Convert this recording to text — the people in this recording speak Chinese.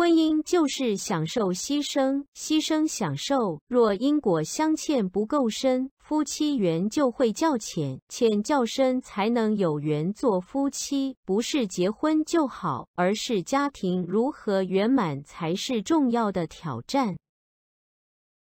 婚姻就是享受牺牲牺牲享受若因果相欠不够深夫妻缘就会较浅浅较深才能有缘做夫妻。不是结婚就好而是家庭如何圆满才是重要的挑战。